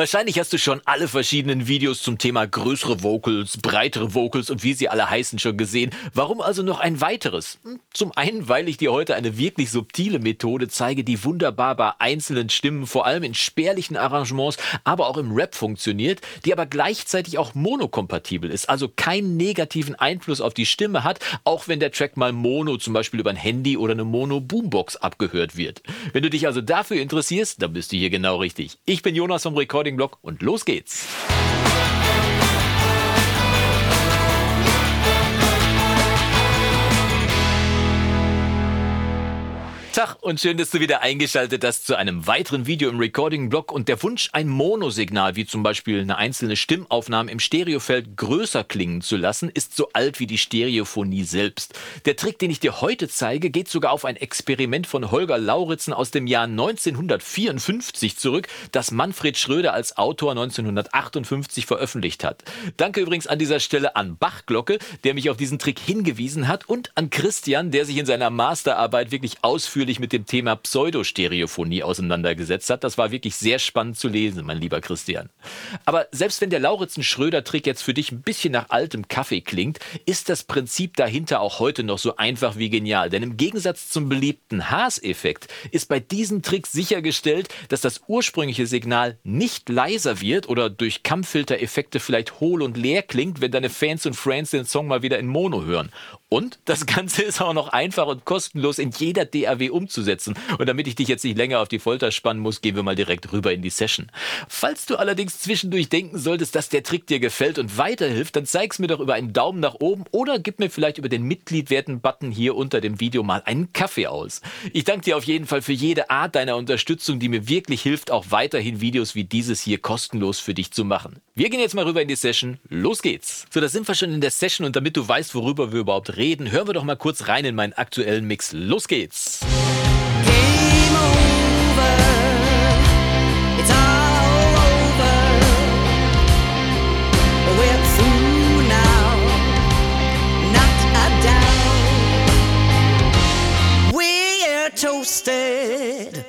Wahrscheinlich hast du schon alle verschiedenen Videos zum Thema größere Vocals, breitere Vocals und wie sie alle heißen schon gesehen. Warum also noch ein weiteres? Hm, zum einen, weil ich dir heute eine wirklich subtile Methode zeige, die wunderbar bei einzelnen Stimmen, vor allem in spärlichen Arrangements, aber auch im Rap funktioniert, die aber gleichzeitig auch monokompatibel ist, also keinen negativen Einfluss auf die Stimme hat, auch wenn der Track mal mono zum Beispiel über ein Handy oder eine Mono-Boombox abgehört wird. Wenn du dich also dafür interessierst, dann bist du hier genau richtig. Ich bin Jonas vom Rekord Blog und los geht's. Tag und schön, dass du wieder eingeschaltet hast zu einem weiteren Video im Recording-Blog und der Wunsch, ein Monosignal, wie zum Beispiel eine einzelne Stimmaufnahme im Stereofeld größer klingen zu lassen, ist so alt wie die Stereophonie selbst. Der Trick, den ich dir heute zeige, geht sogar auf ein Experiment von Holger Lauritzen aus dem Jahr 1954 zurück, das Manfred Schröder als Autor 1958 veröffentlicht hat. Danke übrigens an dieser Stelle an Bachglocke, der mich auf diesen Trick hingewiesen hat und an Christian, der sich in seiner Masterarbeit wirklich ausführlich ausführlich mit dem Thema Pseudostereophonie auseinandergesetzt hat. Das war wirklich sehr spannend zu lesen, mein lieber Christian. Aber selbst wenn der Lauritzen-Schröder-Trick jetzt für dich ein bisschen nach altem Kaffee klingt, ist das Prinzip dahinter auch heute noch so einfach wie genial. Denn im Gegensatz zum beliebten Haas-Effekt ist bei diesem Trick sichergestellt, dass das ursprüngliche Signal nicht leiser wird oder durch Kammfilter-Effekte vielleicht hohl und leer klingt, wenn deine Fans und Friends den Song mal wieder in Mono hören. Und das Ganze ist auch noch einfach und kostenlos in jeder DAW umzusetzen. Und damit ich dich jetzt nicht länger auf die Folter spannen muss, gehen wir mal direkt rüber in die Session. Falls du allerdings zwischendurch denken solltest, dass der Trick dir gefällt und weiterhilft, dann zeig's mir doch über einen Daumen nach oben oder gib mir vielleicht über den Mitgliedwerten-Button hier unter dem Video mal einen Kaffee aus. Ich danke dir auf jeden Fall für jede Art deiner Unterstützung, die mir wirklich hilft, auch weiterhin Videos wie dieses hier kostenlos für dich zu machen. Wir gehen jetzt mal rüber in die Session. Los geht's. So, da sind wir schon in der Session und damit du weißt, worüber wir überhaupt reden, hören wir doch mal kurz rein in meinen aktuellen Mix. Los geht's! Toasted. We're soon now Not a doubt We are toasted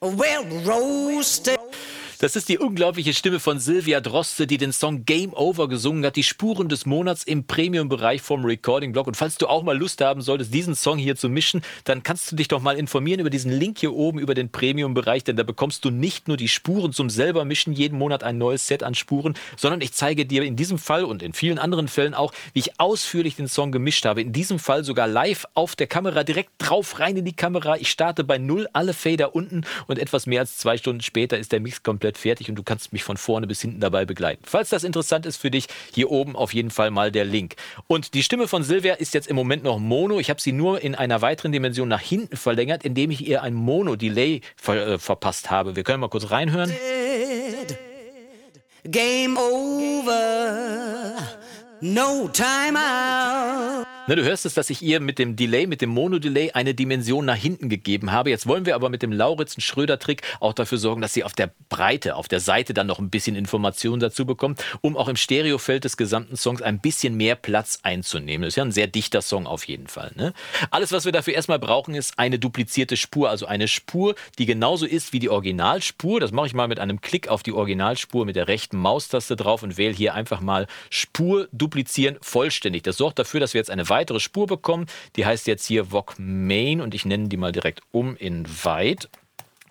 Well roasted. Das ist die unglaubliche Stimme von Silvia Droste, die den Song Game Over gesungen hat, die Spuren des Monats im Premium-Bereich vom Recording-Blog. Und falls du auch mal Lust haben solltest, diesen Song hier zu mischen, dann kannst du dich doch mal informieren über diesen Link hier oben, über den Premium-Bereich, denn da bekommst du nicht nur die Spuren zum selber mischen, jeden Monat ein neues Set an Spuren, sondern ich zeige dir in diesem Fall und in vielen anderen Fällen auch, wie ich ausführlich den Song gemischt habe. In diesem Fall sogar live auf der Kamera, direkt drauf rein in die Kamera. Ich starte bei Null, alle Fader unten und etwas mehr als zwei Stunden später ist der Mix komplett komplett fertig und du kannst mich von vorne bis hinten dabei begleiten. Falls das interessant ist für dich, hier oben auf jeden Fall mal der Link. Und die Stimme von Silvia ist jetzt im Moment noch Mono. Ich habe sie nur in einer weiteren Dimension nach hinten verlängert, indem ich ihr ein Mono-Delay ver äh, verpasst habe. Wir können mal kurz reinhören. Game over. No time out. Ne, du hörst es, dass ich ihr mit dem Delay, mit dem Mono-Delay eine Dimension nach hinten gegeben habe. Jetzt wollen wir aber mit dem Lauritzen-Schröder-Trick auch dafür sorgen, dass sie auf der Breite, auf der Seite dann noch ein bisschen Informationen dazu bekommt, um auch im Stereofeld des gesamten Songs ein bisschen mehr Platz einzunehmen. Das ist ja ein sehr dichter Song auf jeden Fall. Ne? Alles, was wir dafür erstmal brauchen, ist eine duplizierte Spur, also eine Spur, die genauso ist wie die Originalspur. Das mache ich mal mit einem Klick auf die Originalspur mit der rechten Maustaste drauf und wähle hier einfach mal Spur duplizieren vollständig. Das sorgt dafür, dass wir jetzt eine weitere weitere Spur bekommen. Die heißt jetzt hier VOG Main und ich nenne die mal direkt um in Weit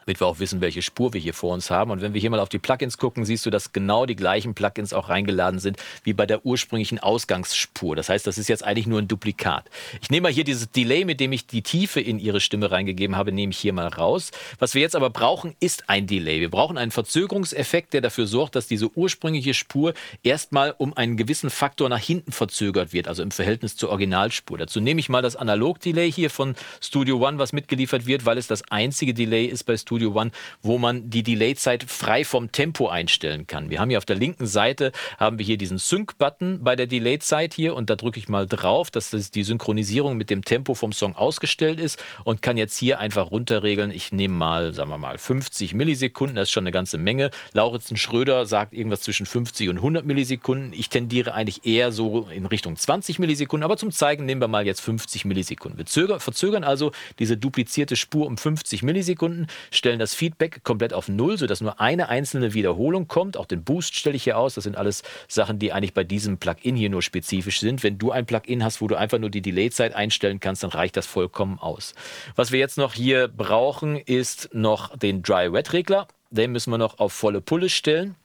damit wir auch wissen, welche Spur wir hier vor uns haben. Und wenn wir hier mal auf die Plugins gucken, siehst du, dass genau die gleichen Plugins auch reingeladen sind wie bei der ursprünglichen Ausgangsspur. Das heißt, das ist jetzt eigentlich nur ein Duplikat. Ich nehme mal hier dieses Delay, mit dem ich die Tiefe in ihre Stimme reingegeben habe, nehme ich hier mal raus. Was wir jetzt aber brauchen, ist ein Delay. Wir brauchen einen Verzögerungseffekt, der dafür sorgt, dass diese ursprüngliche Spur erstmal um einen gewissen Faktor nach hinten verzögert wird, also im Verhältnis zur Originalspur. Dazu nehme ich mal das Analog-Delay hier von Studio One, was mitgeliefert wird, weil es das einzige Delay ist bei Studio Studio One, wo man die Delay-Zeit frei vom Tempo einstellen kann. Wir haben hier auf der linken Seite haben wir hier diesen Sync-Button bei der Delay-Zeit hier und da drücke ich mal drauf, dass das die Synchronisierung mit dem Tempo vom Song ausgestellt ist und kann jetzt hier einfach runterregeln. Ich nehme mal, sagen wir mal, 50 Millisekunden, das ist schon eine ganze Menge. Lauritzen Schröder sagt irgendwas zwischen 50 und 100 Millisekunden. Ich tendiere eigentlich eher so in Richtung 20 Millisekunden, aber zum Zeigen nehmen wir mal jetzt 50 Millisekunden. Wir verzögern also diese duplizierte Spur um 50 Millisekunden, stellen stellen das Feedback komplett auf Null, sodass nur eine einzelne Wiederholung kommt. Auch den Boost stelle ich hier aus. Das sind alles Sachen, die eigentlich bei diesem Plugin hier nur spezifisch sind. Wenn du ein Plugin hast, wo du einfach nur die Delay-Zeit einstellen kannst, dann reicht das vollkommen aus. Was wir jetzt noch hier brauchen, ist noch den Dry-Wet-Regler. Den müssen wir noch auf volle Pulle stellen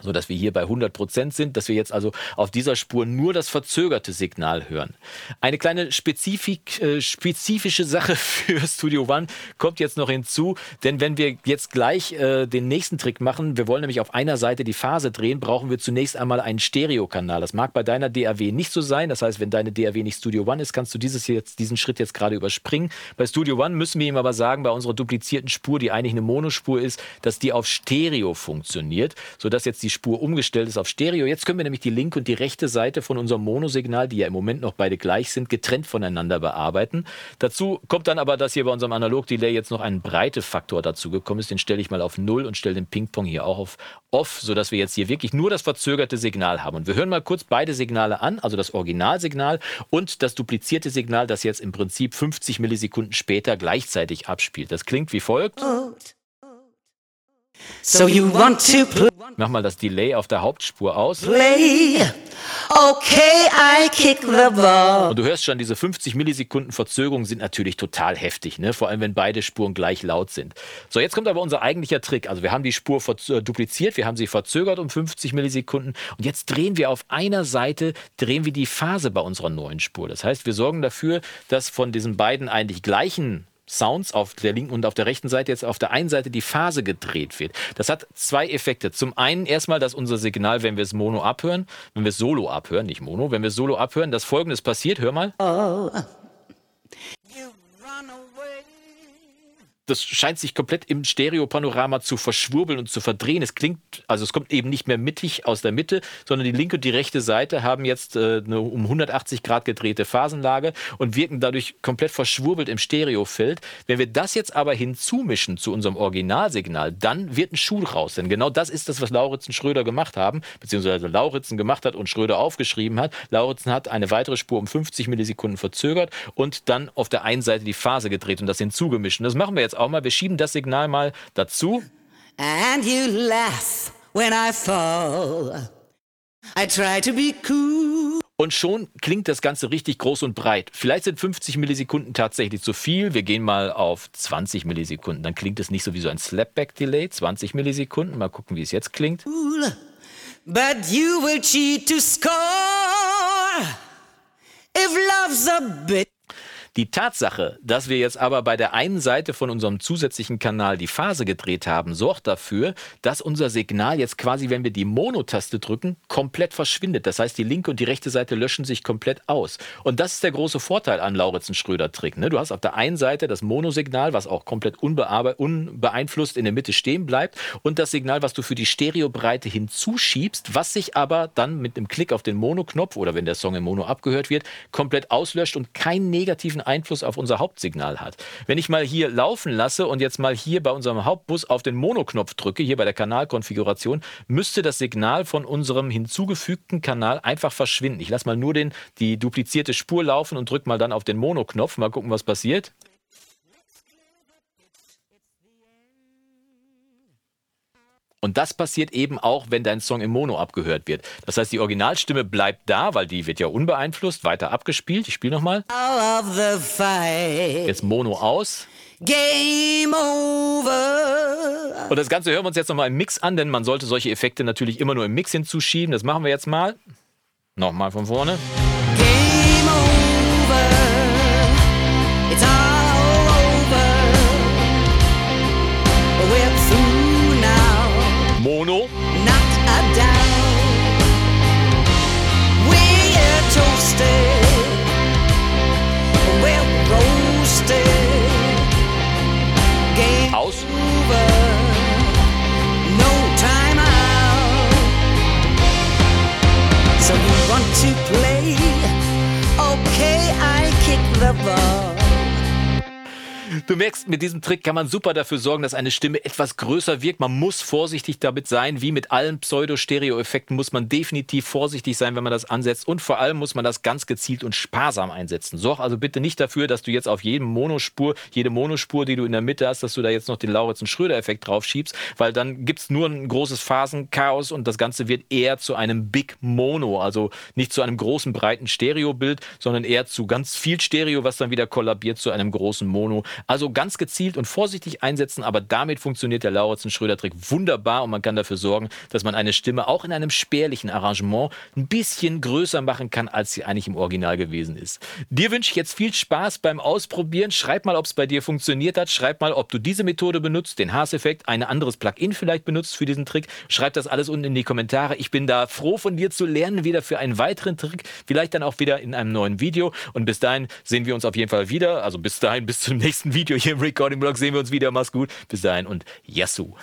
so dass wir hier bei 100 Prozent sind, dass wir jetzt also auf dieser Spur nur das verzögerte Signal hören. Eine kleine Spezifik, äh, spezifische Sache für Studio One kommt jetzt noch hinzu, denn wenn wir jetzt gleich äh, den nächsten Trick machen, wir wollen nämlich auf einer Seite die Phase drehen, brauchen wir zunächst einmal einen Stereokanal. Das mag bei deiner DAW nicht so sein, das heißt, wenn deine DAW nicht Studio One ist, kannst du dieses jetzt, diesen Schritt jetzt gerade überspringen. Bei Studio One müssen wir ihm aber sagen, bei unserer duplizierten Spur, die eigentlich eine Monospur ist, dass die auf Stereo funktioniert, sodass jetzt die Spur umgestellt ist auf Stereo. Jetzt können wir nämlich die linke und die rechte Seite von unserem Monosignal, die ja im Moment noch beide gleich sind, getrennt voneinander bearbeiten. Dazu kommt dann aber, dass hier bei unserem Analog-Delay jetzt noch ein Breitefaktor dazu gekommen ist. Den stelle ich mal auf Null und stelle den Ping-Pong hier auch auf Off, sodass wir jetzt hier wirklich nur das verzögerte Signal haben. Und wir hören mal kurz beide Signale an, also das Originalsignal und das duplizierte Signal, das jetzt im Prinzip 50 Millisekunden später gleichzeitig abspielt. Das klingt wie folgt. So you want to play. Mach mal das Delay auf der Hauptspur aus. Play. Okay, I kick the ball. Und du hörst schon, diese 50 Millisekunden Verzögerung sind natürlich total heftig, ne? Vor allem, wenn beide Spuren gleich laut sind. So, jetzt kommt aber unser eigentlicher Trick. Also wir haben die Spur äh, dupliziert, wir haben sie verzögert um 50 Millisekunden und jetzt drehen wir auf einer Seite, drehen wir die Phase bei unserer neuen Spur. Das heißt, wir sorgen dafür, dass von diesen beiden eigentlich gleichen Sounds auf der linken und auf der rechten Seite jetzt auf der einen Seite die Phase gedreht wird. Das hat zwei Effekte. Zum einen erstmal, dass unser Signal, wenn wir es Mono abhören, wenn wir es Solo abhören, nicht Mono, wenn wir es Solo abhören, dass folgendes passiert. Hör mal. Oh. Das scheint sich komplett im Stereopanorama zu verschwurbeln und zu verdrehen. Es klingt, also es kommt eben nicht mehr mittig aus der Mitte, sondern die linke und die rechte Seite haben jetzt äh, eine um 180 Grad gedrehte Phasenlage und wirken dadurch komplett verschwurbelt im Stereofeld. Wenn wir das jetzt aber hinzumischen zu unserem Originalsignal, dann wird ein Schuh raus. Denn genau das ist das, was Lauritzen Schröder gemacht haben, beziehungsweise Lauritzen gemacht hat und Schröder aufgeschrieben hat. Lauritzen hat eine weitere Spur um 50 Millisekunden verzögert und dann auf der einen Seite die Phase gedreht und das hinzugemischt. Und das machen wir jetzt jetzt auch mal. Wir schieben das Signal mal dazu. And you laugh when I fall. I try to be cool. Und schon klingt das Ganze richtig groß und breit. Vielleicht sind 50 Millisekunden tatsächlich zu viel. Wir gehen mal auf 20 Millisekunden. Dann klingt es nicht so wie so ein Slapback-Delay. 20 Millisekunden. Mal gucken, wie es jetzt klingt. But you will cheat to score. If love's a bit die Tatsache, dass wir jetzt aber bei der einen Seite von unserem zusätzlichen Kanal die Phase gedreht haben, sorgt dafür, dass unser Signal jetzt quasi, wenn wir die Mono-Taste drücken, komplett verschwindet. Das heißt, die linke und die rechte Seite löschen sich komplett aus. Und das ist der große Vorteil an Lauritzen-Schröder-Trick. Ne? Du hast auf der einen Seite das Monosignal, was auch komplett unbeeinflusst in der Mitte stehen bleibt, und das Signal, was du für die Stereobreite hinzuschiebst, was sich aber dann mit einem Klick auf den Mono-Knopf oder wenn der Song im Mono abgehört wird, komplett auslöscht und keinen negativen Einfluss auf unser Hauptsignal hat. Wenn ich mal hier laufen lasse und jetzt mal hier bei unserem Hauptbus auf den Monoknopf drücke, hier bei der Kanalkonfiguration, müsste das Signal von unserem hinzugefügten Kanal einfach verschwinden. Ich lasse mal nur den, die duplizierte Spur laufen und drücke mal dann auf den Monoknopf. Mal gucken, was passiert. Und das passiert eben auch, wenn dein Song im Mono abgehört wird. Das heißt, die Originalstimme bleibt da, weil die wird ja unbeeinflusst weiter abgespielt. Ich spiele nochmal. Jetzt Mono aus. Game over. Und das Ganze hören wir uns jetzt nochmal im Mix an, denn man sollte solche Effekte natürlich immer nur im Mix hinzuschieben. Das machen wir jetzt mal. Nochmal von vorne. Game over. It's Mono. Not a doubt. We're toasted. Du merkst, mit diesem Trick kann man super dafür sorgen, dass eine Stimme etwas größer wirkt. Man muss vorsichtig damit sein. Wie mit allen Pseudo-Stereo-Effekten muss man definitiv vorsichtig sein, wenn man das ansetzt. Und vor allem muss man das ganz gezielt und sparsam einsetzen. Sorg also bitte nicht dafür, dass du jetzt auf jedem Monospur, jede Monospur, die du in der Mitte hast, dass du da jetzt noch den Lauritzen-Schröder-Effekt drauf schiebst, weil dann gibt es nur ein großes Phasenchaos und das Ganze wird eher zu einem Big Mono, also nicht zu einem großen, breiten Stereobild, sondern eher zu ganz viel Stereo, was dann wieder kollabiert zu einem großen Mono. Also ganz gezielt und vorsichtig einsetzen, aber damit funktioniert der Lauritzen-Schröder-Trick wunderbar und man kann dafür sorgen, dass man eine Stimme auch in einem spärlichen Arrangement ein bisschen größer machen kann, als sie eigentlich im Original gewesen ist. Dir wünsche ich jetzt viel Spaß beim Ausprobieren. Schreib mal, ob es bei dir funktioniert hat. Schreib mal, ob du diese Methode benutzt, den Haas-Effekt, ein anderes Plugin vielleicht benutzt für diesen Trick. Schreib das alles unten in die Kommentare. Ich bin da froh von dir zu lernen, wieder für einen weiteren Trick. Vielleicht dann auch wieder in einem neuen Video. Und bis dahin sehen wir uns auf jeden Fall wieder. Also bis dahin, bis zum nächsten Video hier im Recording Blog sehen wir uns wieder. Mach's gut. Bis dahin und Yassou.